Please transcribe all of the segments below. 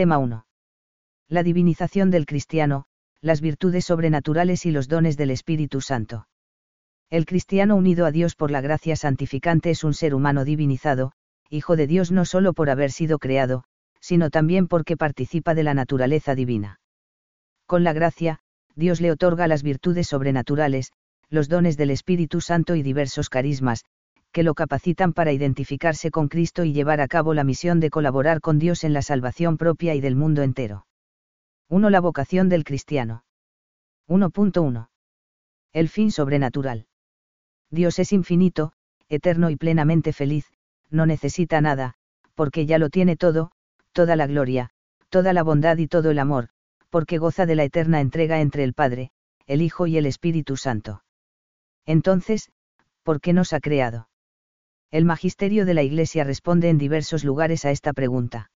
Tema 1. La divinización del cristiano, las virtudes sobrenaturales y los dones del Espíritu Santo. El cristiano unido a Dios por la gracia santificante es un ser humano divinizado, hijo de Dios no solo por haber sido creado, sino también porque participa de la naturaleza divina. Con la gracia, Dios le otorga las virtudes sobrenaturales, los dones del Espíritu Santo y diversos carismas, que lo capacitan para identificarse con Cristo y llevar a cabo la misión de colaborar con Dios en la salvación propia y del mundo entero. 1. La vocación del cristiano. 1.1. El fin sobrenatural. Dios es infinito, eterno y plenamente feliz, no necesita nada, porque ya lo tiene todo, toda la gloria, toda la bondad y todo el amor, porque goza de la eterna entrega entre el Padre, el Hijo y el Espíritu Santo. Entonces, ¿por qué nos ha creado? El magisterio de la Iglesia responde en diversos lugares a esta pregunta.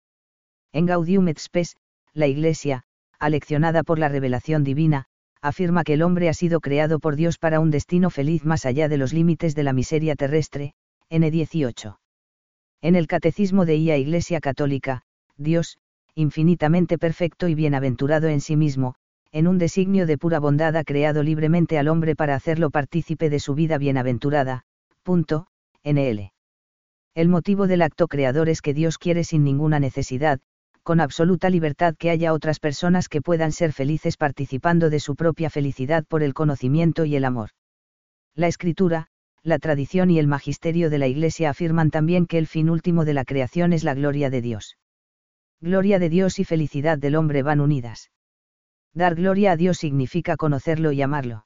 En Gaudium et Spes, la Iglesia, aleccionada por la revelación divina, afirma que el hombre ha sido creado por Dios para un destino feliz más allá de los límites de la miseria terrestre, N18. En el Catecismo de IA Iglesia Católica, Dios, infinitamente perfecto y bienaventurado en sí mismo, en un designio de pura bondad ha creado libremente al hombre para hacerlo partícipe de su vida bienaventurada. Punto, NL. El motivo del acto creador es que Dios quiere sin ninguna necesidad, con absoluta libertad que haya otras personas que puedan ser felices participando de su propia felicidad por el conocimiento y el amor. La escritura, la tradición y el magisterio de la Iglesia afirman también que el fin último de la creación es la gloria de Dios. Gloria de Dios y felicidad del hombre van unidas. Dar gloria a Dios significa conocerlo y amarlo.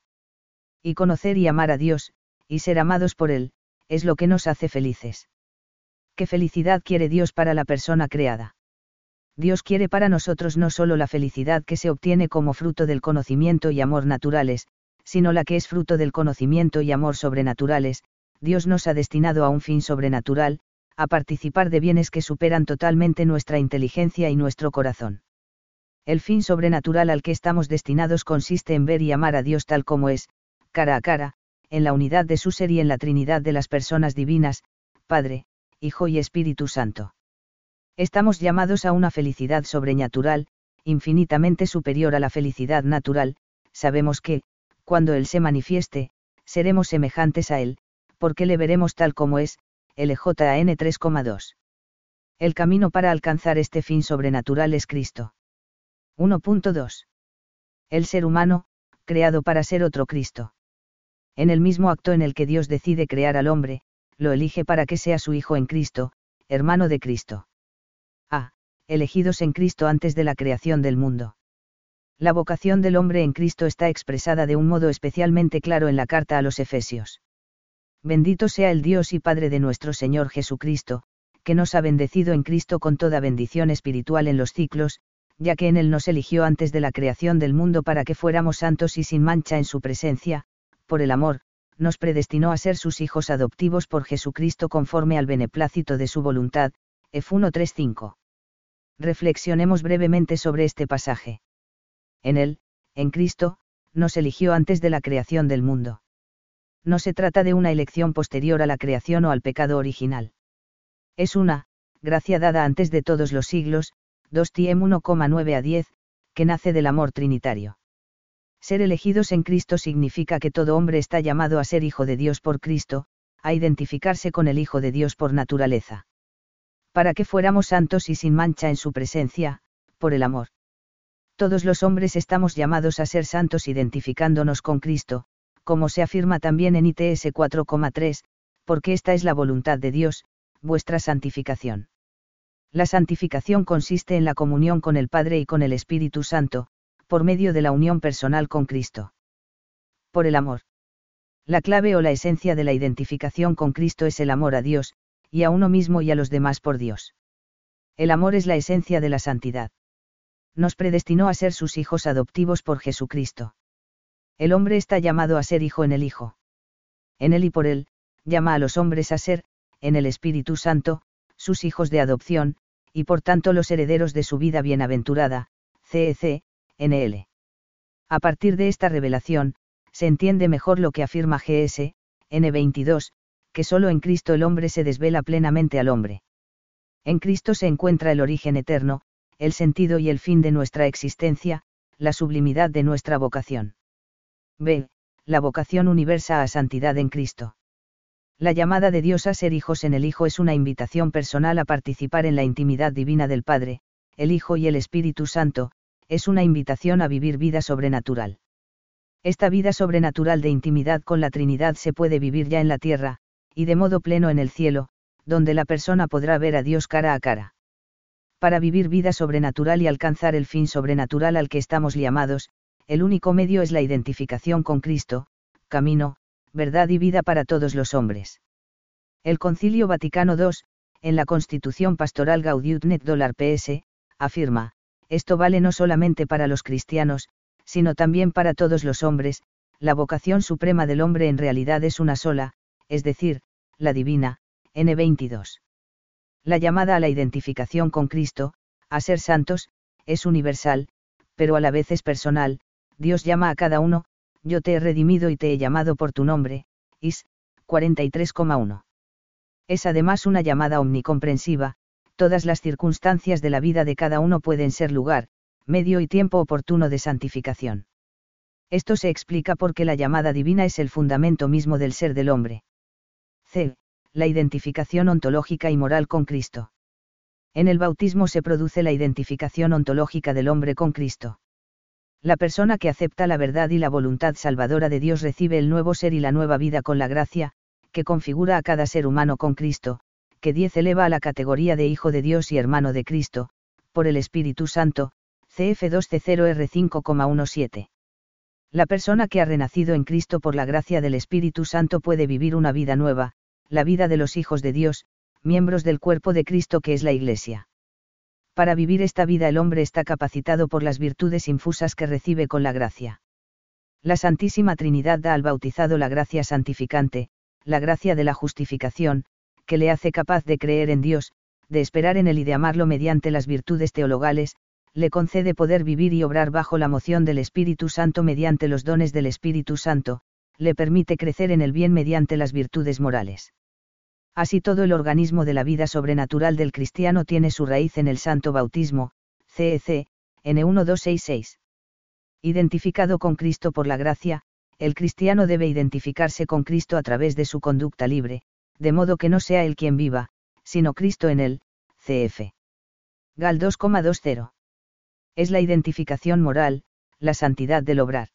Y conocer y amar a Dios, y ser amados por Él, es lo que nos hace felices. ¿Qué felicidad quiere Dios para la persona creada? Dios quiere para nosotros no solo la felicidad que se obtiene como fruto del conocimiento y amor naturales, sino la que es fruto del conocimiento y amor sobrenaturales, Dios nos ha destinado a un fin sobrenatural, a participar de bienes que superan totalmente nuestra inteligencia y nuestro corazón. El fin sobrenatural al que estamos destinados consiste en ver y amar a Dios tal como es, cara a cara, en la unidad de su ser y en la Trinidad de las personas divinas, Padre, Hijo y Espíritu Santo. Estamos llamados a una felicidad sobrenatural, infinitamente superior a la felicidad natural, sabemos que, cuando Él se manifieste, seremos semejantes a Él, porque le veremos tal como es, LJN 3,2. El camino para alcanzar este fin sobrenatural es Cristo. 1.2. El ser humano, creado para ser otro Cristo. En el mismo acto en el que Dios decide crear al hombre, lo elige para que sea su Hijo en Cristo, hermano de Cristo. A. Elegidos en Cristo antes de la creación del mundo. La vocación del hombre en Cristo está expresada de un modo especialmente claro en la carta a los Efesios. Bendito sea el Dios y Padre de nuestro Señor Jesucristo, que nos ha bendecido en Cristo con toda bendición espiritual en los ciclos, ya que en Él nos eligió antes de la creación del mundo para que fuéramos santos y sin mancha en su presencia, por el amor, nos predestinó a ser sus hijos adoptivos por Jesucristo conforme al beneplácito de su voluntad, F 1.3.5. Reflexionemos brevemente sobre este pasaje. En Él, en Cristo, nos eligió antes de la creación del mundo no se trata de una elección posterior a la creación o al pecado original. Es una, gracia dada antes de todos los siglos, 2 Tiem 1,9 a 10, que nace del amor trinitario. Ser elegidos en Cristo significa que todo hombre está llamado a ser hijo de Dios por Cristo, a identificarse con el Hijo de Dios por naturaleza. Para que fuéramos santos y sin mancha en su presencia, por el amor. Todos los hombres estamos llamados a ser santos identificándonos con Cristo, como se afirma también en ITS 4,3, porque esta es la voluntad de Dios, vuestra santificación. La santificación consiste en la comunión con el Padre y con el Espíritu Santo, por medio de la unión personal con Cristo. Por el amor. La clave o la esencia de la identificación con Cristo es el amor a Dios, y a uno mismo y a los demás por Dios. El amor es la esencia de la santidad. Nos predestinó a ser sus hijos adoptivos por Jesucristo. El hombre está llamado a ser hijo en el Hijo. En él y por él, llama a los hombres a ser, en el Espíritu Santo, sus hijos de adopción, y por tanto los herederos de su vida bienaventurada, CEC, A partir de esta revelación, se entiende mejor lo que afirma GS, N22, que solo en Cristo el hombre se desvela plenamente al hombre. En Cristo se encuentra el origen eterno, el sentido y el fin de nuestra existencia, la sublimidad de nuestra vocación. B. La vocación universa a santidad en Cristo. La llamada de Dios a ser hijos en el Hijo es una invitación personal a participar en la intimidad divina del Padre, el Hijo y el Espíritu Santo, es una invitación a vivir vida sobrenatural. Esta vida sobrenatural de intimidad con la Trinidad se puede vivir ya en la tierra, y de modo pleno en el cielo, donde la persona podrá ver a Dios cara a cara. Para vivir vida sobrenatural y alcanzar el fin sobrenatural al que estamos llamados, el único medio es la identificación con Cristo, camino, verdad y vida para todos los hombres. El Concilio Vaticano II, en la Constitución Pastoral Gaudium et PS, afirma, esto vale no solamente para los cristianos, sino también para todos los hombres, la vocación suprema del hombre en realidad es una sola, es decir, la divina, N22. La llamada a la identificación con Cristo, a ser santos, es universal, pero a la vez es personal, Dios llama a cada uno, yo te he redimido y te he llamado por tu nombre, Is, 43,1. Es además una llamada omnicomprensiva, todas las circunstancias de la vida de cada uno pueden ser lugar, medio y tiempo oportuno de santificación. Esto se explica porque la llamada divina es el fundamento mismo del ser del hombre. C. La identificación ontológica y moral con Cristo. En el bautismo se produce la identificación ontológica del hombre con Cristo. La persona que acepta la verdad y la voluntad salvadora de Dios recibe el nuevo ser y la nueva vida con la gracia, que configura a cada ser humano con Cristo, que 10 eleva a la categoría de Hijo de Dios y hermano de Cristo, por el Espíritu Santo, CF2C0R5,17. La persona que ha renacido en Cristo por la gracia del Espíritu Santo puede vivir una vida nueva, la vida de los hijos de Dios, miembros del cuerpo de Cristo que es la Iglesia. Para vivir esta vida el hombre está capacitado por las virtudes infusas que recibe con la gracia. La Santísima Trinidad da al bautizado la gracia santificante, la gracia de la justificación, que le hace capaz de creer en Dios, de esperar en Él y de amarlo mediante las virtudes teologales, le concede poder vivir y obrar bajo la moción del Espíritu Santo mediante los dones del Espíritu Santo, le permite crecer en el bien mediante las virtudes morales. Así todo el organismo de la vida sobrenatural del cristiano tiene su raíz en el santo bautismo, CEC, N1266. Identificado con Cristo por la gracia, el cristiano debe identificarse con Cristo a través de su conducta libre, de modo que no sea él quien viva, sino Cristo en él, CF. Gal 2,20. Es la identificación moral, la santidad del obrar.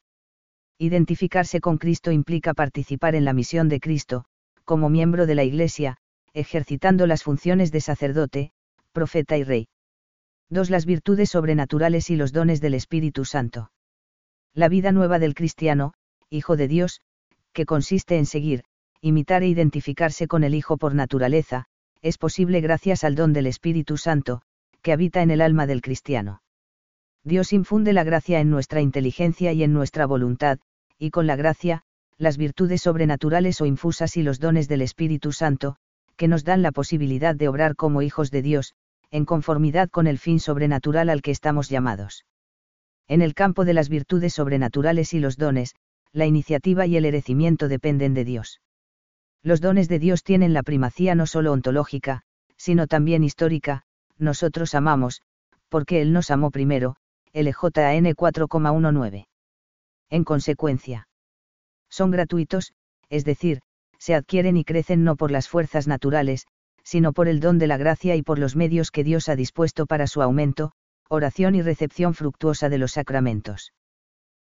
Identificarse con Cristo implica participar en la misión de Cristo, como miembro de la Iglesia, ejercitando las funciones de sacerdote, profeta y rey. 2. Las virtudes sobrenaturales y los dones del Espíritu Santo. La vida nueva del cristiano, Hijo de Dios, que consiste en seguir, imitar e identificarse con el Hijo por naturaleza, es posible gracias al don del Espíritu Santo, que habita en el alma del cristiano. Dios infunde la gracia en nuestra inteligencia y en nuestra voluntad, y con la gracia, las virtudes sobrenaturales o infusas y los dones del Espíritu Santo, que nos dan la posibilidad de obrar como hijos de Dios, en conformidad con el fin sobrenatural al que estamos llamados. En el campo de las virtudes sobrenaturales y los dones, la iniciativa y el herecimiento dependen de Dios. Los dones de Dios tienen la primacía no solo ontológica, sino también histórica, nosotros amamos, porque Él nos amó primero, LJN 4,19. En consecuencia, son gratuitos, es decir, se adquieren y crecen no por las fuerzas naturales, sino por el don de la gracia y por los medios que Dios ha dispuesto para su aumento, oración y recepción fructuosa de los sacramentos.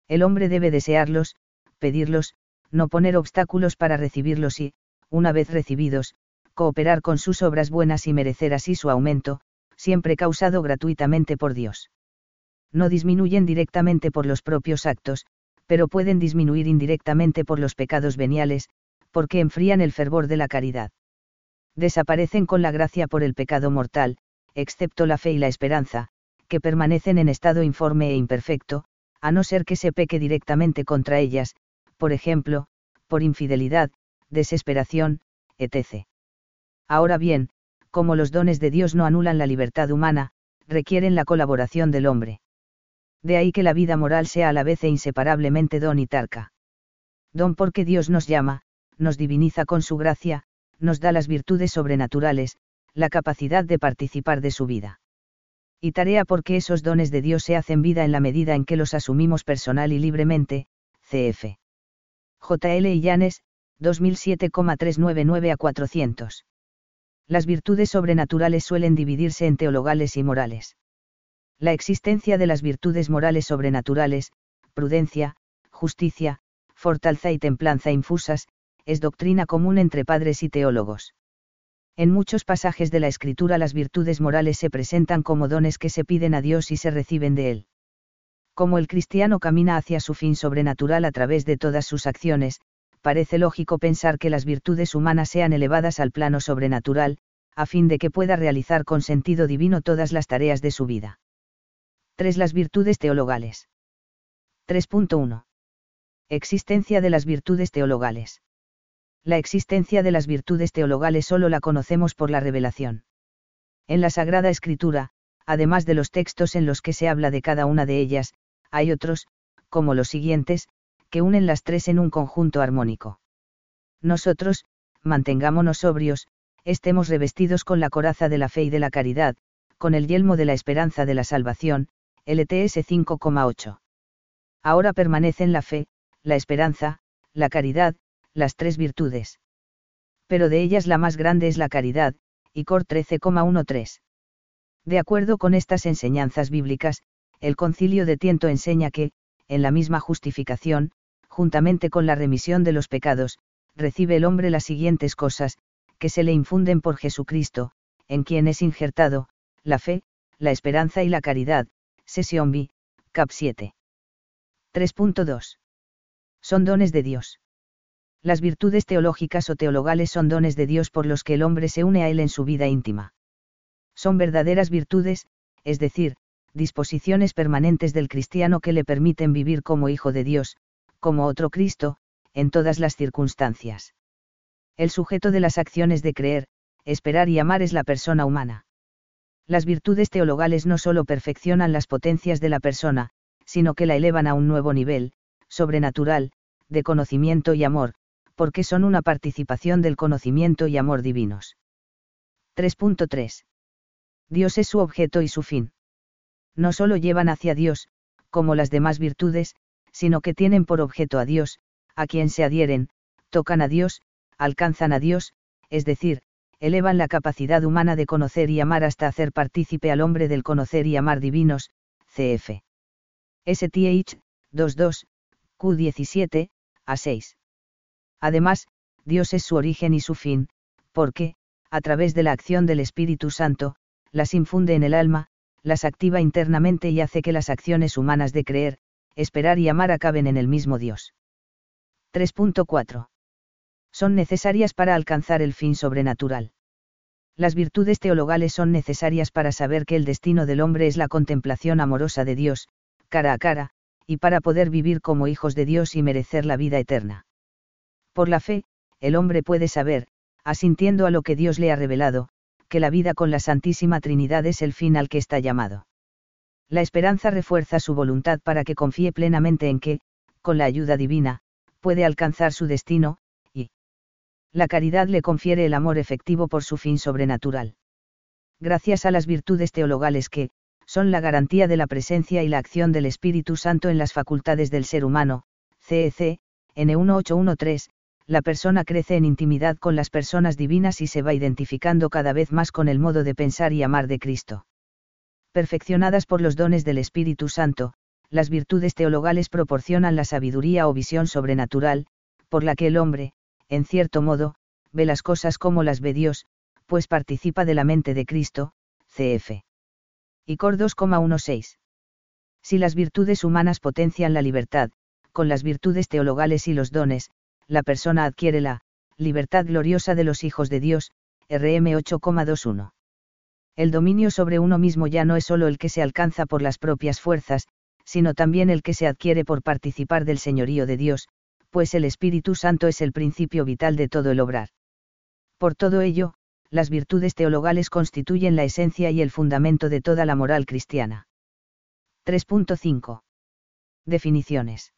El hombre debe desearlos, pedirlos, no poner obstáculos para recibirlos y, una vez recibidos, cooperar con sus obras buenas y merecer así su aumento, siempre causado gratuitamente por Dios. No disminuyen directamente por los propios actos, pero pueden disminuir indirectamente por los pecados veniales, porque enfrían el fervor de la caridad. Desaparecen con la gracia por el pecado mortal, excepto la fe y la esperanza, que permanecen en estado informe e imperfecto, a no ser que se peque directamente contra ellas, por ejemplo, por infidelidad, desesperación, etc. Ahora bien, como los dones de Dios no anulan la libertad humana, requieren la colaboración del hombre de ahí que la vida moral sea a la vez e inseparablemente don y tarca. Don porque Dios nos llama, nos diviniza con su gracia, nos da las virtudes sobrenaturales, la capacidad de participar de su vida. Y tarea porque esos dones de Dios se hacen vida en la medida en que los asumimos personal y libremente, cf. J.L. Illanes, 2007,399 a 400. Las virtudes sobrenaturales suelen dividirse en teologales y morales. La existencia de las virtudes morales sobrenaturales, prudencia, justicia, fortaleza y templanza infusas, es doctrina común entre padres y teólogos. En muchos pasajes de la Escritura las virtudes morales se presentan como dones que se piden a Dios y se reciben de Él. Como el cristiano camina hacia su fin sobrenatural a través de todas sus acciones, parece lógico pensar que las virtudes humanas sean elevadas al plano sobrenatural, a fin de que pueda realizar con sentido divino todas las tareas de su vida. 3. Las virtudes teologales. 3.1. Existencia de las virtudes teologales la existencia de las virtudes teologales solo la conocemos por la revelación. En la Sagrada Escritura, además de los textos en los que se habla de cada una de ellas, hay otros, como los siguientes, que unen las tres en un conjunto armónico. Nosotros, mantengámonos sobrios, estemos revestidos con la coraza de la fe y de la caridad, con el yelmo de la esperanza de la salvación, LTS 5,8. Ahora permanecen la fe, la esperanza, la caridad, las tres virtudes. Pero de ellas la más grande es la caridad, y Cor 13,13. De acuerdo con estas enseñanzas bíblicas, el concilio de Tiento enseña que, en la misma justificación, juntamente con la remisión de los pecados, recibe el hombre las siguientes cosas, que se le infunden por Jesucristo, en quien es injertado, la fe, la esperanza y la caridad, sesión B, cap 7. 3.2. Son dones de Dios. Las virtudes teológicas o teologales son dones de Dios por los que el hombre se une a Él en su vida íntima. Son verdaderas virtudes, es decir, disposiciones permanentes del cristiano que le permiten vivir como hijo de Dios, como otro Cristo, en todas las circunstancias. El sujeto de las acciones de creer, esperar y amar es la persona humana. Las virtudes teologales no solo perfeccionan las potencias de la persona, sino que la elevan a un nuevo nivel, sobrenatural, de conocimiento y amor, porque son una participación del conocimiento y amor divinos. 3.3. Dios es su objeto y su fin. No solo llevan hacia Dios, como las demás virtudes, sino que tienen por objeto a Dios, a quien se adhieren, tocan a Dios, alcanzan a Dios, es decir, elevan la capacidad humana de conocer y amar hasta hacer partícipe al hombre del conocer y amar divinos, cf. STH, 22, Q17, a 6. Además, Dios es su origen y su fin, porque, a través de la acción del Espíritu Santo, las infunde en el alma, las activa internamente y hace que las acciones humanas de creer, esperar y amar acaben en el mismo Dios. 3.4. Son necesarias para alcanzar el fin sobrenatural. Las virtudes teologales son necesarias para saber que el destino del hombre es la contemplación amorosa de Dios, cara a cara, y para poder vivir como hijos de Dios y merecer la vida eterna. Por la fe, el hombre puede saber, asintiendo a lo que Dios le ha revelado, que la vida con la Santísima Trinidad es el fin al que está llamado. La esperanza refuerza su voluntad para que confíe plenamente en que, con la ayuda divina, puede alcanzar su destino, y la caridad le confiere el amor efectivo por su fin sobrenatural. Gracias a las virtudes teologales que, son la garantía de la presencia y la acción del Espíritu Santo en las facultades del ser humano, CEC, N1813, la persona crece en intimidad con las personas divinas y se va identificando cada vez más con el modo de pensar y amar de Cristo. Perfeccionadas por los dones del Espíritu Santo, las virtudes teologales proporcionan la sabiduría o visión sobrenatural, por la que el hombre, en cierto modo, ve las cosas como las ve Dios, pues participa de la mente de Cristo, cf. Y Cor 2,16. Si las virtudes humanas potencian la libertad, con las virtudes teologales y los dones, la persona adquiere la libertad gloriosa de los hijos de Dios, RM 8,21. El dominio sobre uno mismo ya no es solo el que se alcanza por las propias fuerzas, sino también el que se adquiere por participar del señorío de Dios, pues el Espíritu Santo es el principio vital de todo el obrar. Por todo ello, las virtudes teologales constituyen la esencia y el fundamento de toda la moral cristiana. 3.5. Definiciones.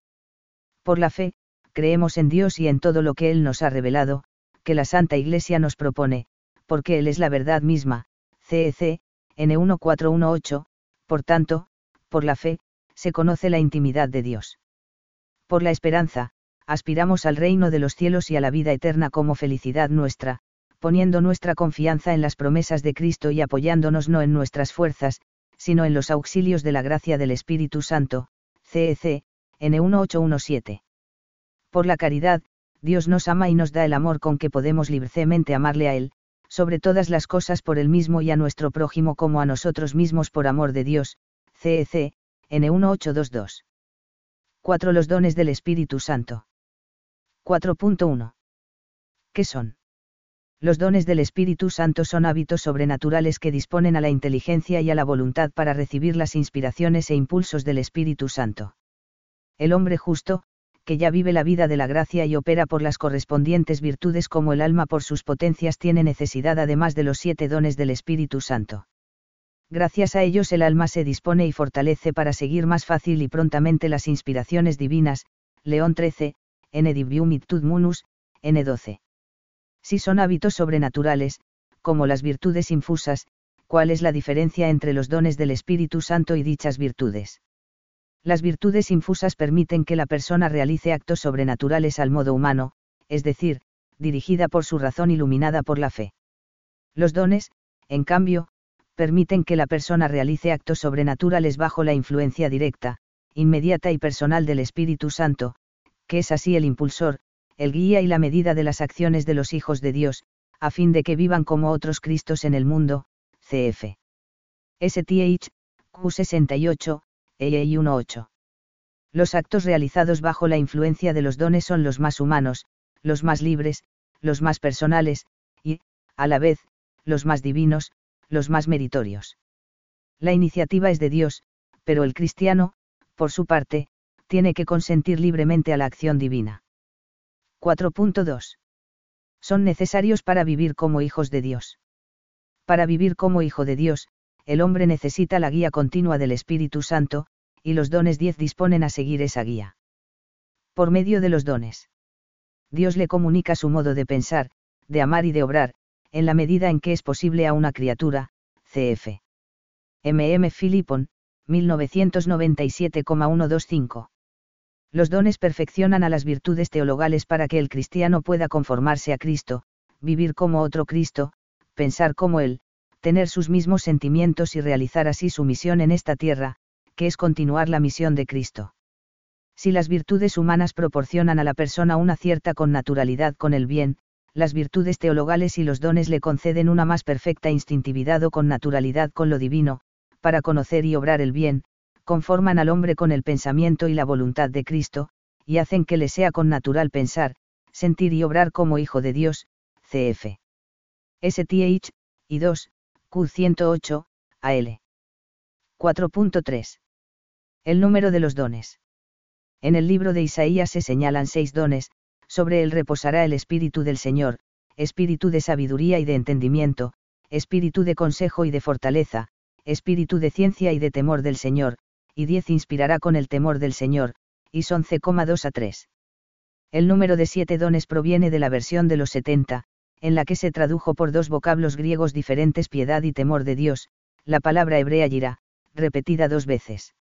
Por la fe, creemos en Dios y en todo lo que Él nos ha revelado, que la Santa Iglesia nos propone, porque Él es la verdad misma, CEC, N1418, Por tanto, por la fe, se conoce la intimidad de Dios. Por la esperanza, aspiramos al reino de los cielos y a la vida eterna como felicidad nuestra, poniendo nuestra confianza en las promesas de Cristo y apoyándonos no en nuestras fuerzas, sino en los auxilios de la gracia del Espíritu Santo, CEC, N1817. Por la caridad, Dios nos ama y nos da el amor con que podemos libremente amarle a Él, sobre todas las cosas por Él mismo y a nuestro prójimo como a nosotros mismos por amor de Dios, CEC, N1822. 4. Los dones del Espíritu Santo. 4.1. ¿Qué son? Los dones del Espíritu Santo son hábitos sobrenaturales que disponen a la inteligencia y a la voluntad para recibir las inspiraciones e impulsos del Espíritu Santo. El hombre justo, que ya vive la vida de la gracia y opera por las correspondientes virtudes como el alma por sus potencias tiene necesidad además de los siete dones del Espíritu Santo. Gracias a ellos el alma se dispone y fortalece para seguir más fácil y prontamente las inspiraciones divinas, León 13, N. Divium N. 12 si son hábitos sobrenaturales, como las virtudes infusas, ¿cuál es la diferencia entre los dones del Espíritu Santo y dichas virtudes? Las virtudes infusas permiten que la persona realice actos sobrenaturales al modo humano, es decir, dirigida por su razón iluminada por la fe. Los dones, en cambio, permiten que la persona realice actos sobrenaturales bajo la influencia directa, inmediata y personal del Espíritu Santo, que es así el impulsor, el guía y la medida de las acciones de los hijos de Dios, a fin de que vivan como otros Cristos en el mundo, cf. STH, Q68, EI 18. Los actos realizados bajo la influencia de los dones son los más humanos, los más libres, los más personales, y, a la vez, los más divinos, los más meritorios. La iniciativa es de Dios, pero el cristiano, por su parte, tiene que consentir libremente a la acción divina. 4.2. Son necesarios para vivir como hijos de Dios. Para vivir como hijo de Dios, el hombre necesita la guía continua del Espíritu Santo, y los dones 10 disponen a seguir esa guía. Por medio de los dones. Dios le comunica su modo de pensar, de amar y de obrar, en la medida en que es posible a una criatura, cf. MM Philippon, 1997,125 los dones perfeccionan a las virtudes teologales para que el cristiano pueda conformarse a Cristo, vivir como otro Cristo, pensar como Él, tener sus mismos sentimientos y realizar así su misión en esta tierra, que es continuar la misión de Cristo. Si las virtudes humanas proporcionan a la persona una cierta connaturalidad con el bien, las virtudes teologales y los dones le conceden una más perfecta instintividad o connaturalidad con lo divino, para conocer y obrar el bien, conforman al hombre con el pensamiento y la voluntad de Cristo, y hacen que le sea con natural pensar, sentir y obrar como hijo de Dios, cf. STH, y 2, Q108, AL. 4.3. El número de los dones. En el libro de Isaías se señalan seis dones, sobre él reposará el Espíritu del Señor, espíritu de sabiduría y de entendimiento, espíritu de consejo y de fortaleza, espíritu de ciencia y de temor del Señor, y 10 inspirará con el temor del Señor, y son C,2 a 3. El número de siete dones proviene de la versión de los 70, en la que se tradujo por dos vocablos griegos diferentes piedad y temor de Dios, la palabra hebrea yira, repetida dos veces.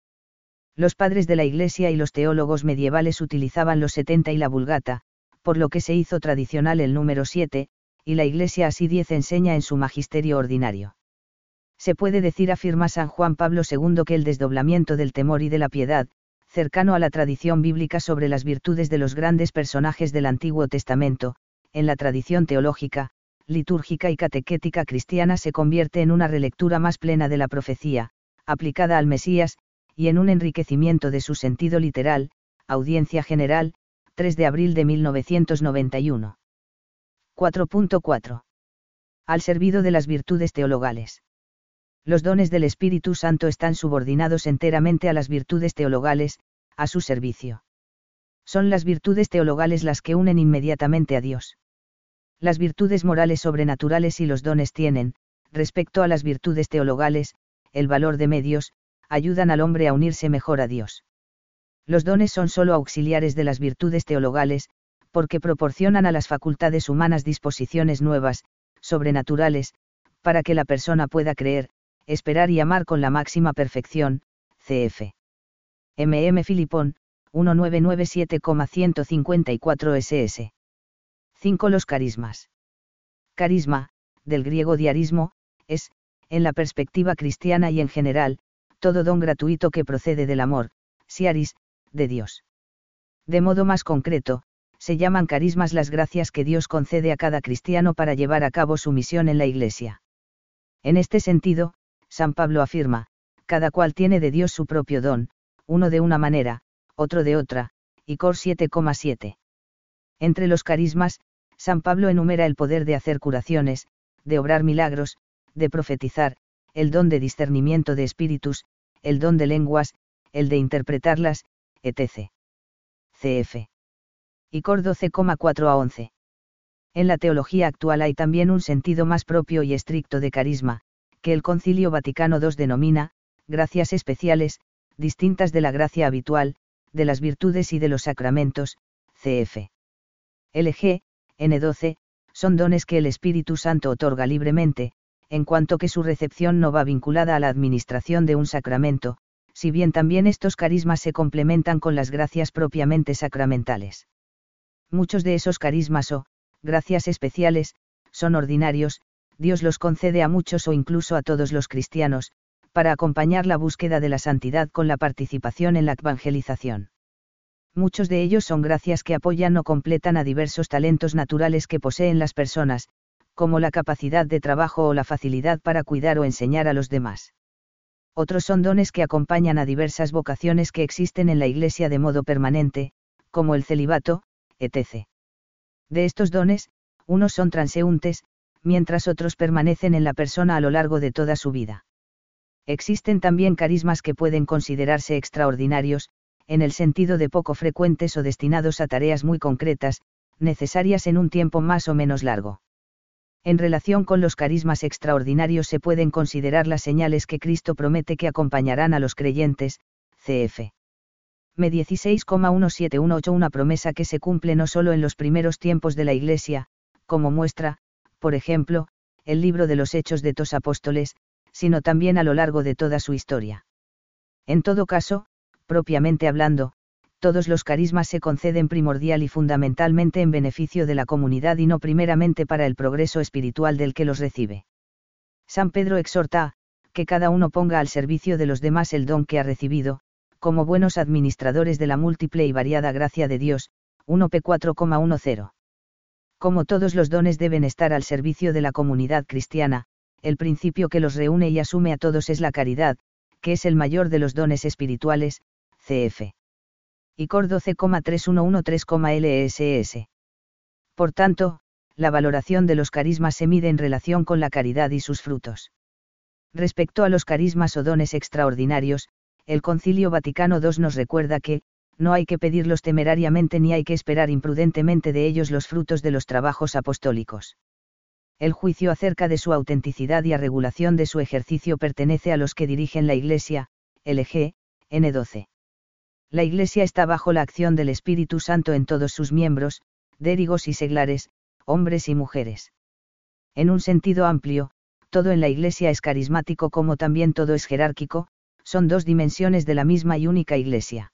Los padres de la Iglesia y los teólogos medievales utilizaban los 70 y la vulgata, por lo que se hizo tradicional el número 7, y la Iglesia así 10 enseña en su magisterio ordinario. Se puede decir, afirma San Juan Pablo II, que el desdoblamiento del temor y de la piedad, cercano a la tradición bíblica sobre las virtudes de los grandes personajes del Antiguo Testamento, en la tradición teológica, litúrgica y catequética cristiana se convierte en una relectura más plena de la profecía, aplicada al Mesías, y en un enriquecimiento de su sentido literal, Audiencia General, 3 de abril de 1991. 4.4. Al servido de las virtudes teologales los dones del Espíritu Santo están subordinados enteramente a las virtudes teologales, a su servicio. Son las virtudes teologales las que unen inmediatamente a Dios. Las virtudes morales sobrenaturales y los dones tienen, respecto a las virtudes teologales, el valor de medios, ayudan al hombre a unirse mejor a Dios. Los dones son sólo auxiliares de las virtudes teologales, porque proporcionan a las facultades humanas disposiciones nuevas, sobrenaturales, para que la persona pueda creer, esperar y amar con la máxima perfección, cf. MM Filipón, 1997,154 SS. 5. Los carismas. Carisma, del griego diarismo, es, en la perspectiva cristiana y en general, todo don gratuito que procede del amor, siaris, de Dios. De modo más concreto, se llaman carismas las gracias que Dios concede a cada cristiano para llevar a cabo su misión en la Iglesia. En este sentido, San Pablo afirma, cada cual tiene de Dios su propio don, uno de una manera, otro de otra, y Cor 7,7. Entre los carismas, San Pablo enumera el poder de hacer curaciones, de obrar milagros, de profetizar, el don de discernimiento de espíritus, el don de lenguas, el de interpretarlas, etc. cf. Y Cor 12,4 a 11. En la teología actual hay también un sentido más propio y estricto de carisma, que el Concilio Vaticano II denomina, gracias especiales, distintas de la gracia habitual, de las virtudes y de los sacramentos, cf. LG, N12, son dones que el Espíritu Santo otorga libremente, en cuanto que su recepción no va vinculada a la administración de un sacramento, si bien también estos carismas se complementan con las gracias propiamente sacramentales. Muchos de esos carismas o, gracias especiales, son ordinarios, Dios los concede a muchos o incluso a todos los cristianos, para acompañar la búsqueda de la santidad con la participación en la evangelización. Muchos de ellos son gracias que apoyan o completan a diversos talentos naturales que poseen las personas, como la capacidad de trabajo o la facilidad para cuidar o enseñar a los demás. Otros son dones que acompañan a diversas vocaciones que existen en la Iglesia de modo permanente, como el celibato, etc. De estos dones, unos son transeúntes, mientras otros permanecen en la persona a lo largo de toda su vida. Existen también carismas que pueden considerarse extraordinarios, en el sentido de poco frecuentes o destinados a tareas muy concretas, necesarias en un tiempo más o menos largo. En relación con los carismas extraordinarios se pueden considerar las señales que Cristo promete que acompañarán a los creyentes, cf. Me 16,1718 una promesa que se cumple no solo en los primeros tiempos de la Iglesia, como muestra, por ejemplo, el libro de los Hechos de tos Apóstoles, sino también a lo largo de toda su historia. En todo caso, propiamente hablando, todos los carismas se conceden primordial y fundamentalmente en beneficio de la comunidad y no primeramente para el progreso espiritual del que los recibe. San Pedro exhorta, que cada uno ponga al servicio de los demás el don que ha recibido, como buenos administradores de la múltiple y variada gracia de Dios, 1p 4,10. Como todos los dones deben estar al servicio de la comunidad cristiana, el principio que los reúne y asume a todos es la caridad, que es el mayor de los dones espirituales, cf. Y Cor 12,3113,LSS. Por tanto, la valoración de los carismas se mide en relación con la caridad y sus frutos. Respecto a los carismas o dones extraordinarios, el Concilio Vaticano II nos recuerda que, no hay que pedirlos temerariamente ni hay que esperar imprudentemente de ellos los frutos de los trabajos apostólicos el juicio acerca de su autenticidad y a regulación de su ejercicio pertenece a los que dirigen la Iglesia, LG, N12. La Iglesia está bajo la acción del Espíritu Santo en todos sus miembros, dérigos y seglares, hombres y mujeres. En un sentido amplio, todo en la Iglesia es carismático como también todo es jerárquico, son dos dimensiones de la misma y única Iglesia.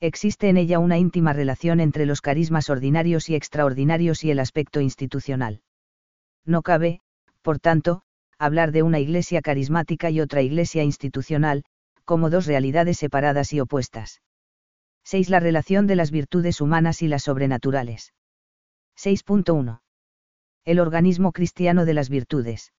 Existe en ella una íntima relación entre los carismas ordinarios y extraordinarios y el aspecto institucional. No cabe, por tanto, hablar de una iglesia carismática y otra iglesia institucional, como dos realidades separadas y opuestas. 6. La relación de las virtudes humanas y las sobrenaturales. 6.1. El organismo cristiano de las virtudes.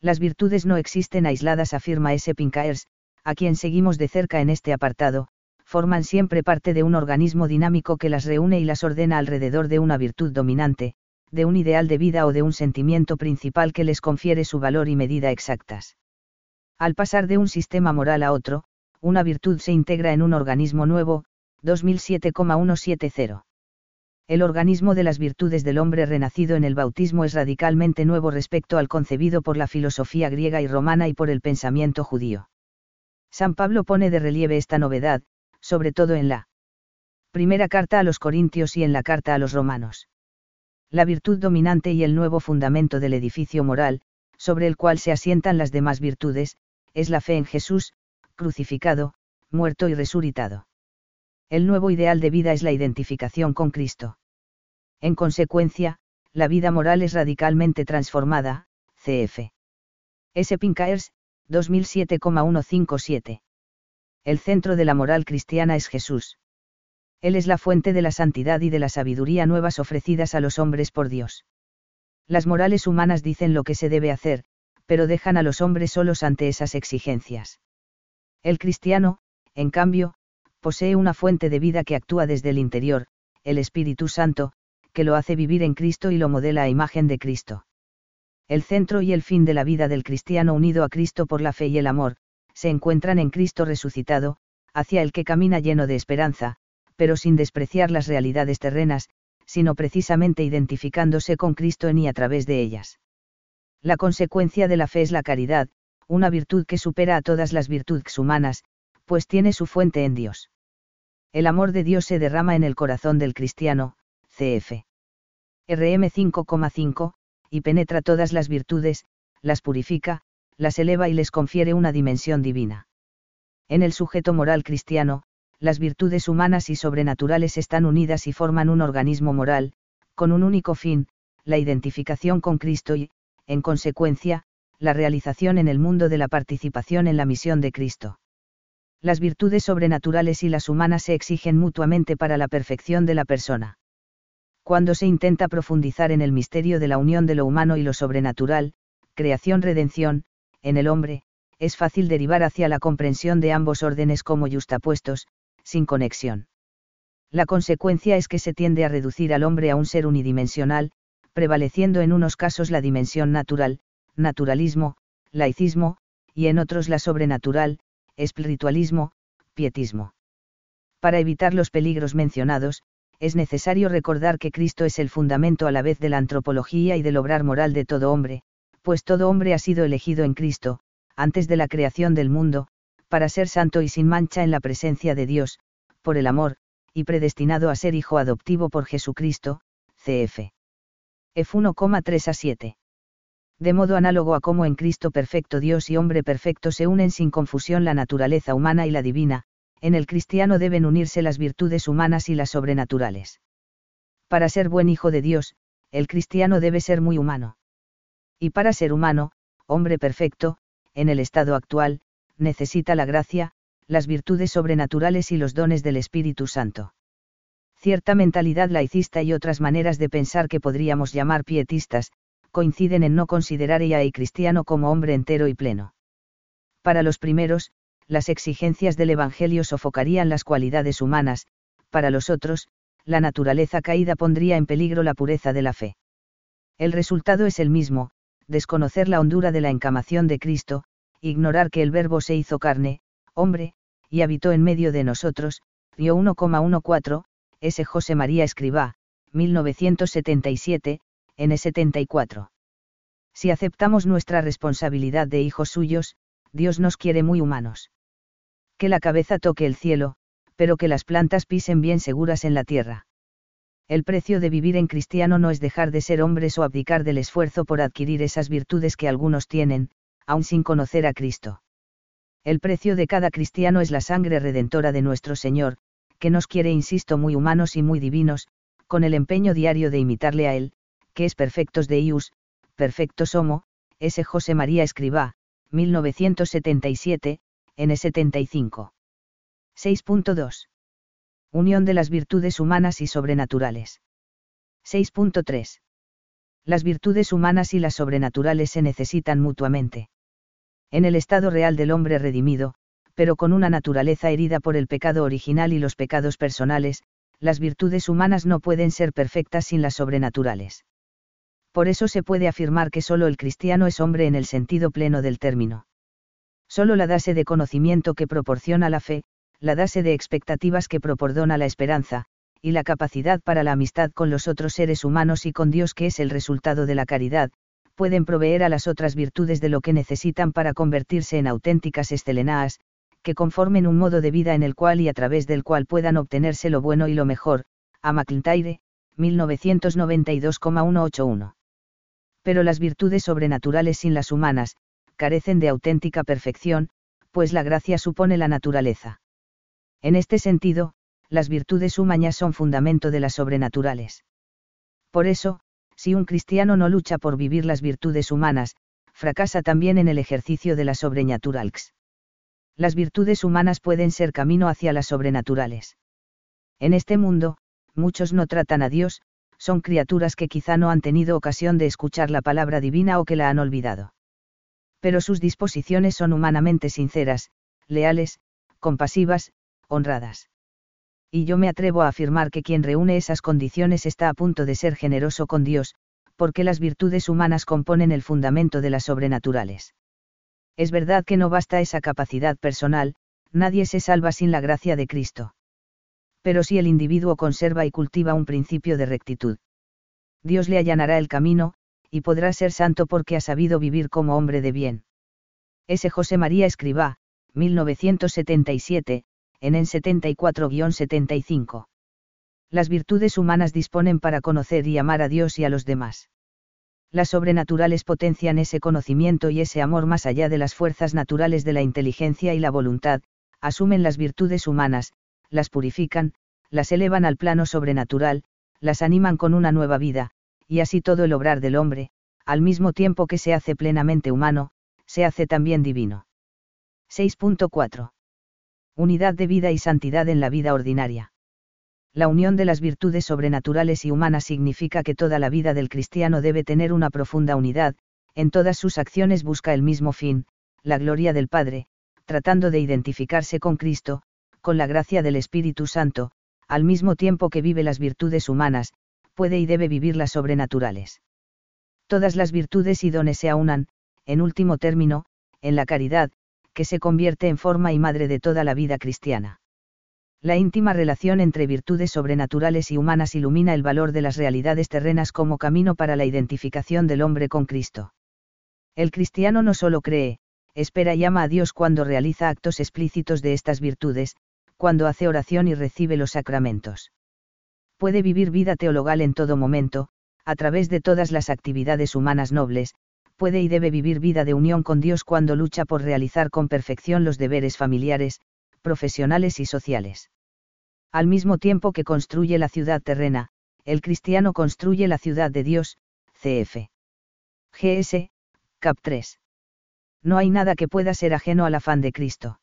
Las virtudes no existen aisladas, afirma S. Pincaers, a quien seguimos de cerca en este apartado, forman siempre parte de un organismo dinámico que las reúne y las ordena alrededor de una virtud dominante, de un ideal de vida o de un sentimiento principal que les confiere su valor y medida exactas. Al pasar de un sistema moral a otro, una virtud se integra en un organismo nuevo, 2007,170. El organismo de las virtudes del hombre renacido en el bautismo es radicalmente nuevo respecto al concebido por la filosofía griega y romana y por el pensamiento judío. San Pablo pone de relieve esta novedad, sobre todo en la primera carta a los Corintios y en la carta a los Romanos la virtud dominante y el nuevo fundamento del edificio moral, sobre el cual se asientan las demás virtudes, es la fe en Jesús, crucificado, muerto y resucitado. El nuevo ideal de vida es la identificación con Cristo. En consecuencia, la vida moral es radicalmente transformada, cf. S. Pincaers, 2007,157. El centro de la moral cristiana es Jesús. Él es la fuente de la santidad y de la sabiduría nuevas ofrecidas a los hombres por Dios. Las morales humanas dicen lo que se debe hacer, pero dejan a los hombres solos ante esas exigencias. El cristiano, en cambio, posee una fuente de vida que actúa desde el interior, el Espíritu Santo, que lo hace vivir en Cristo y lo modela a imagen de Cristo. El centro y el fin de la vida del cristiano unido a Cristo por la fe y el amor, se encuentran en Cristo resucitado, hacia el que camina lleno de esperanza, pero sin despreciar las realidades terrenas, sino precisamente identificándose con Cristo en y a través de ellas. La consecuencia de la fe es la caridad, una virtud que supera a todas las virtudes humanas, pues tiene su fuente en Dios. El amor de Dios se derrama en el corazón del cristiano, cf. RM 5,5, y penetra todas las virtudes, las purifica, las eleva y les confiere una dimensión divina. En el sujeto moral cristiano, las virtudes humanas y sobrenaturales están unidas y forman un organismo moral, con un único fin, la identificación con Cristo y, en consecuencia, la realización en el mundo de la participación en la misión de Cristo. Las virtudes sobrenaturales y las humanas se exigen mutuamente para la perfección de la persona. Cuando se intenta profundizar en el misterio de la unión de lo humano y lo sobrenatural, creación-redención, en el hombre, es fácil derivar hacia la comprensión de ambos órdenes como yustapuestos, sin conexión. La consecuencia es que se tiende a reducir al hombre a un ser unidimensional, prevaleciendo en unos casos la dimensión natural, naturalismo, laicismo, y en otros la sobrenatural, espiritualismo, pietismo. Para evitar los peligros mencionados, es necesario recordar que Cristo es el fundamento a la vez de la antropología y del obrar moral de todo hombre, pues todo hombre ha sido elegido en Cristo, antes de la creación del mundo, para ser santo y sin mancha en la presencia de Dios, por el amor, y predestinado a ser hijo adoptivo por Jesucristo, cf. F 1,3 a 7. De modo análogo a cómo en Cristo perfecto Dios y hombre perfecto se unen sin confusión la naturaleza humana y la divina, en el cristiano deben unirse las virtudes humanas y las sobrenaturales. Para ser buen hijo de Dios, el cristiano debe ser muy humano. Y para ser humano, hombre perfecto, en el estado actual, necesita la gracia, las virtudes sobrenaturales y los dones del Espíritu Santo. Cierta mentalidad laicista y otras maneras de pensar que podríamos llamar pietistas, coinciden en no considerar a y cristiano como hombre entero y pleno. Para los primeros, las exigencias del Evangelio sofocarían las cualidades humanas, para los otros, la naturaleza caída pondría en peligro la pureza de la fe. El resultado es el mismo, desconocer la hondura de la encamación de Cristo, ignorar que el Verbo se hizo carne, hombre, y habitó en medio de nosotros, Río 1,14, S. José María Escribá, 1977, N74. Si aceptamos nuestra responsabilidad de hijos suyos, Dios nos quiere muy humanos. Que la cabeza toque el cielo, pero que las plantas pisen bien seguras en la tierra el precio de vivir en cristiano no es dejar de ser hombres o abdicar del esfuerzo por adquirir esas virtudes que algunos tienen, aun sin conocer a Cristo. El precio de cada cristiano es la sangre redentora de nuestro Señor, que nos quiere, insisto, muy humanos y muy divinos, con el empeño diario de imitarle a Él, que es perfectos de ius, perfectos homo, S. José María Escribá, 1977, N75. 6.2 Unión de las virtudes humanas y sobrenaturales. 6.3. Las virtudes humanas y las sobrenaturales se necesitan mutuamente. En el estado real del hombre redimido, pero con una naturaleza herida por el pecado original y los pecados personales, las virtudes humanas no pueden ser perfectas sin las sobrenaturales. Por eso se puede afirmar que solo el cristiano es hombre en el sentido pleno del término. Solo la base de conocimiento que proporciona la fe, la base de expectativas que proporciona la esperanza, y la capacidad para la amistad con los otros seres humanos y con Dios que es el resultado de la caridad, pueden proveer a las otras virtudes de lo que necesitan para convertirse en auténticas estelenaas, que conformen un modo de vida en el cual y a través del cual puedan obtenerse lo bueno y lo mejor. A McIntyre, 1992,181. Pero las virtudes sobrenaturales sin las humanas, carecen de auténtica perfección, pues la gracia supone la naturaleza. En este sentido, las virtudes humanas son fundamento de las sobrenaturales. Por eso, si un cristiano no lucha por vivir las virtudes humanas, fracasa también en el ejercicio de las sobrenaturales. Las virtudes humanas pueden ser camino hacia las sobrenaturales. En este mundo, muchos no tratan a Dios, son criaturas que quizá no han tenido ocasión de escuchar la palabra divina o que la han olvidado. Pero sus disposiciones son humanamente sinceras, leales, compasivas, honradas. Y yo me atrevo a afirmar que quien reúne esas condiciones está a punto de ser generoso con Dios, porque las virtudes humanas componen el fundamento de las sobrenaturales. Es verdad que no basta esa capacidad personal, nadie se salva sin la gracia de Cristo. Pero si el individuo conserva y cultiva un principio de rectitud, Dios le allanará el camino, y podrá ser santo porque ha sabido vivir como hombre de bien. S. José María Escribá, 1977, en en 74-75. Las virtudes humanas disponen para conocer y amar a Dios y a los demás. Las sobrenaturales potencian ese conocimiento y ese amor más allá de las fuerzas naturales de la inteligencia y la voluntad, asumen las virtudes humanas, las purifican, las elevan al plano sobrenatural, las animan con una nueva vida, y así todo el obrar del hombre, al mismo tiempo que se hace plenamente humano, se hace también divino. 6.4 unidad de vida y santidad en la vida ordinaria. La unión de las virtudes sobrenaturales y humanas significa que toda la vida del cristiano debe tener una profunda unidad, en todas sus acciones busca el mismo fin, la gloria del Padre, tratando de identificarse con Cristo, con la gracia del Espíritu Santo, al mismo tiempo que vive las virtudes humanas, puede y debe vivir las sobrenaturales. Todas las virtudes y dones se aunan, en último término, en la caridad, que se convierte en forma y madre de toda la vida cristiana. La íntima relación entre virtudes sobrenaturales y humanas ilumina el valor de las realidades terrenas como camino para la identificación del hombre con Cristo. El cristiano no solo cree, espera y ama a Dios cuando realiza actos explícitos de estas virtudes, cuando hace oración y recibe los sacramentos. Puede vivir vida teologal en todo momento, a través de todas las actividades humanas nobles, puede y debe vivir vida de unión con Dios cuando lucha por realizar con perfección los deberes familiares, profesionales y sociales. Al mismo tiempo que construye la ciudad terrena, el cristiano construye la ciudad de Dios, cf. GS, Cap 3. No hay nada que pueda ser ajeno al afán de Cristo.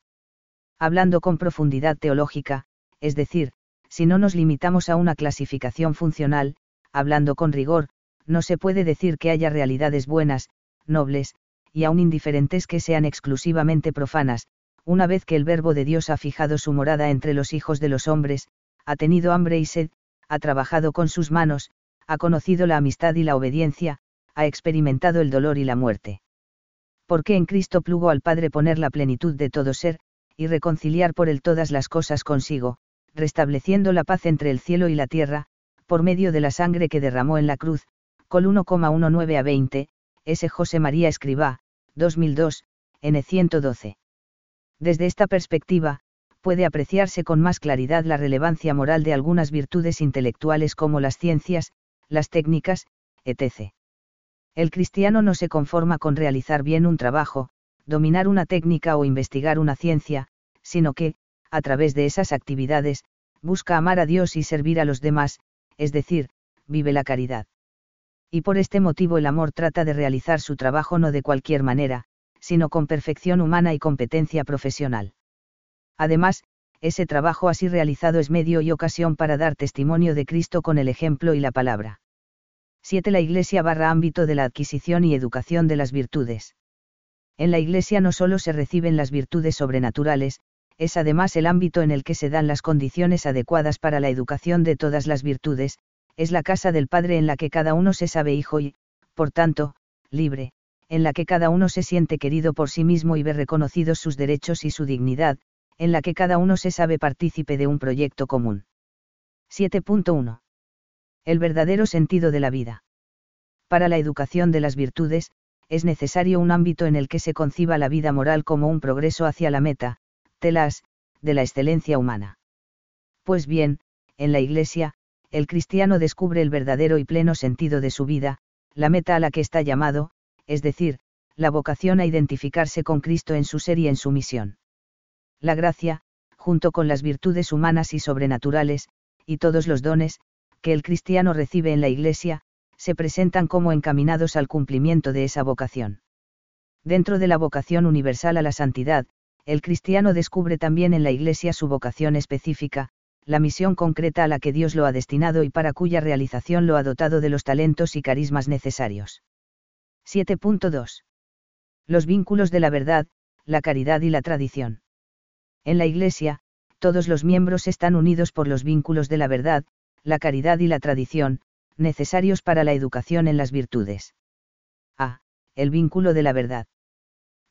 Hablando con profundidad teológica, es decir, si no nos limitamos a una clasificación funcional, hablando con rigor, no se puede decir que haya realidades buenas, nobles, y aún indiferentes que sean exclusivamente profanas, una vez que el Verbo de Dios ha fijado su morada entre los hijos de los hombres, ha tenido hambre y sed, ha trabajado con sus manos, ha conocido la amistad y la obediencia, ha experimentado el dolor y la muerte. Porque en Cristo plugo al Padre poner la plenitud de todo ser, y reconciliar por él todas las cosas consigo, restableciendo la paz entre el cielo y la tierra, por medio de la sangre que derramó en la cruz, col 1,19 a 20, S. José María Escribá, 2002, N112. Desde esta perspectiva, puede apreciarse con más claridad la relevancia moral de algunas virtudes intelectuales como las ciencias, las técnicas, etc. El cristiano no se conforma con realizar bien un trabajo, dominar una técnica o investigar una ciencia, sino que, a través de esas actividades, busca amar a Dios y servir a los demás, es decir, vive la caridad y por este motivo el amor trata de realizar su trabajo no de cualquier manera, sino con perfección humana y competencia profesional. Además, ese trabajo así realizado es medio y ocasión para dar testimonio de Cristo con el ejemplo y la palabra. 7. La Iglesia barra ámbito de la adquisición y educación de las virtudes. En la Iglesia no solo se reciben las virtudes sobrenaturales, es además el ámbito en el que se dan las condiciones adecuadas para la educación de todas las virtudes, es la casa del Padre en la que cada uno se sabe hijo y, por tanto, libre, en la que cada uno se siente querido por sí mismo y ve reconocidos sus derechos y su dignidad, en la que cada uno se sabe partícipe de un proyecto común. 7.1. El verdadero sentido de la vida. Para la educación de las virtudes, es necesario un ámbito en el que se conciba la vida moral como un progreso hacia la meta, telas, de la excelencia humana. Pues bien, en la Iglesia, el cristiano descubre el verdadero y pleno sentido de su vida, la meta a la que está llamado, es decir, la vocación a identificarse con Cristo en su ser y en su misión. La gracia, junto con las virtudes humanas y sobrenaturales, y todos los dones, que el cristiano recibe en la Iglesia, se presentan como encaminados al cumplimiento de esa vocación. Dentro de la vocación universal a la santidad, el cristiano descubre también en la Iglesia su vocación específica, la misión concreta a la que Dios lo ha destinado y para cuya realización lo ha dotado de los talentos y carismas necesarios. 7.2. Los vínculos de la verdad, la caridad y la tradición. En la Iglesia, todos los miembros están unidos por los vínculos de la verdad, la caridad y la tradición, necesarios para la educación en las virtudes. A. El vínculo de la verdad.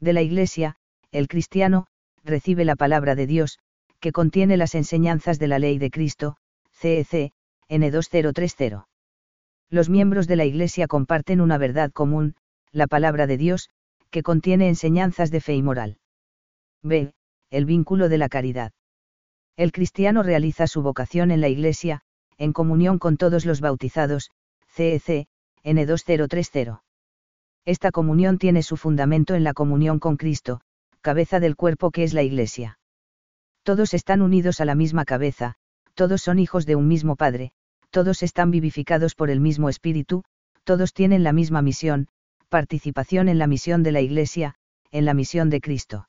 De la Iglesia, el cristiano, recibe la palabra de Dios, que contiene las enseñanzas de la ley de Cristo, CEC, N2030. Los miembros de la Iglesia comparten una verdad común, la palabra de Dios, que contiene enseñanzas de fe y moral. B. El vínculo de la caridad. El cristiano realiza su vocación en la Iglesia, en comunión con todos los bautizados, CEC, N2030. Esta comunión tiene su fundamento en la comunión con Cristo, cabeza del cuerpo que es la Iglesia. Todos están unidos a la misma cabeza, todos son hijos de un mismo Padre, todos están vivificados por el mismo Espíritu, todos tienen la misma misión, participación en la misión de la Iglesia, en la misión de Cristo.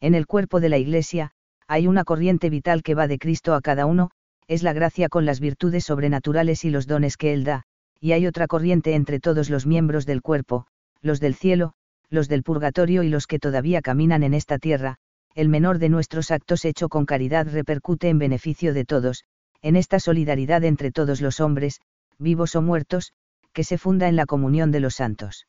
En el cuerpo de la Iglesia, hay una corriente vital que va de Cristo a cada uno, es la gracia con las virtudes sobrenaturales y los dones que Él da, y hay otra corriente entre todos los miembros del cuerpo, los del cielo, los del purgatorio y los que todavía caminan en esta tierra, el menor de nuestros actos hecho con caridad repercute en beneficio de todos, en esta solidaridad entre todos los hombres, vivos o muertos, que se funda en la comunión de los santos.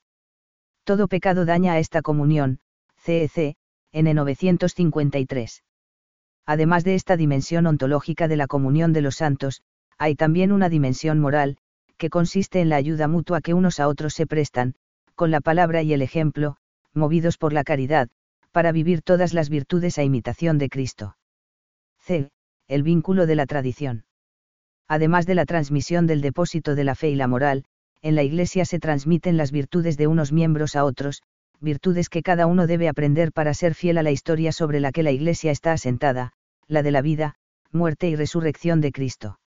Todo pecado daña a esta comunión, CEC, N 953. Además de esta dimensión ontológica de la comunión de los santos, hay también una dimensión moral, que consiste en la ayuda mutua que unos a otros se prestan, con la palabra y el ejemplo, movidos por la caridad, para vivir todas las virtudes a imitación de Cristo. C. El vínculo de la tradición. Además de la transmisión del depósito de la fe y la moral, en la Iglesia se transmiten las virtudes de unos miembros a otros, virtudes que cada uno debe aprender para ser fiel a la historia sobre la que la Iglesia está asentada, la de la vida, muerte y resurrección de Cristo.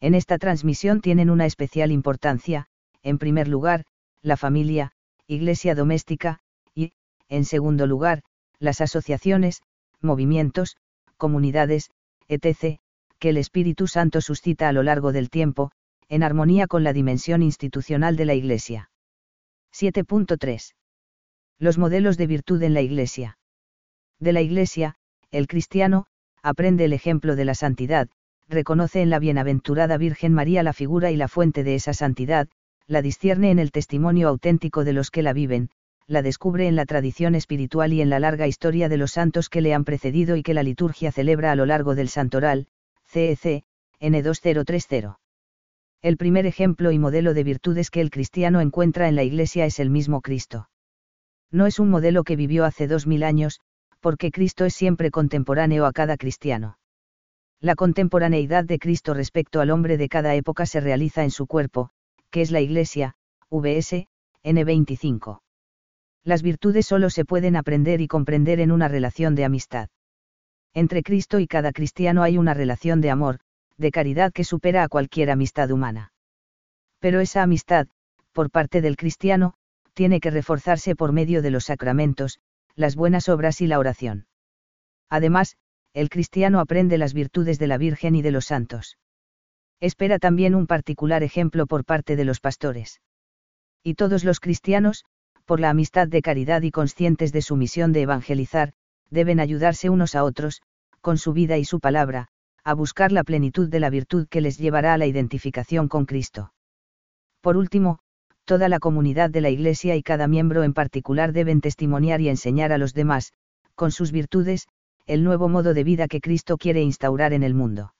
En esta transmisión tienen una especial importancia, en primer lugar, la familia, iglesia doméstica, y, en segundo lugar, las asociaciones, movimientos, comunidades, etc., que el Espíritu Santo suscita a lo largo del tiempo, en armonía con la dimensión institucional de la Iglesia. 7.3 los modelos de virtud en la Iglesia. De la Iglesia, el cristiano, aprende el ejemplo de la santidad, reconoce en la bienaventurada Virgen María la figura y la fuente de esa santidad, la discierne en el testimonio auténtico de los que la viven, la descubre en la tradición espiritual y en la larga historia de los santos que le han precedido y que la liturgia celebra a lo largo del santoral, CEC, N2030. El primer ejemplo y modelo de virtudes que el cristiano encuentra en la Iglesia es el mismo Cristo no es un modelo que vivió hace dos mil años, porque Cristo es siempre contemporáneo a cada cristiano. La contemporaneidad de Cristo respecto al hombre de cada época se realiza en su cuerpo, que es la Iglesia, VS, N25. Las virtudes solo se pueden aprender y comprender en una relación de amistad. Entre Cristo y cada cristiano hay una relación de amor, de caridad que supera a cualquier amistad humana. Pero esa amistad, por parte del cristiano, tiene que reforzarse por medio de los sacramentos, las buenas obras y la oración. Además, el cristiano aprende las virtudes de la Virgen y de los santos. Espera también un particular ejemplo por parte de los pastores. Y todos los cristianos, por la amistad de caridad y conscientes de su misión de evangelizar, deben ayudarse unos a otros, con su vida y su palabra, a buscar la plenitud de la virtud que les llevará a la identificación con Cristo. Por último, toda la comunidad de la Iglesia y cada miembro en particular deben testimoniar y enseñar a los demás, con sus virtudes, el nuevo modo de vida que Cristo quiere instaurar en el mundo.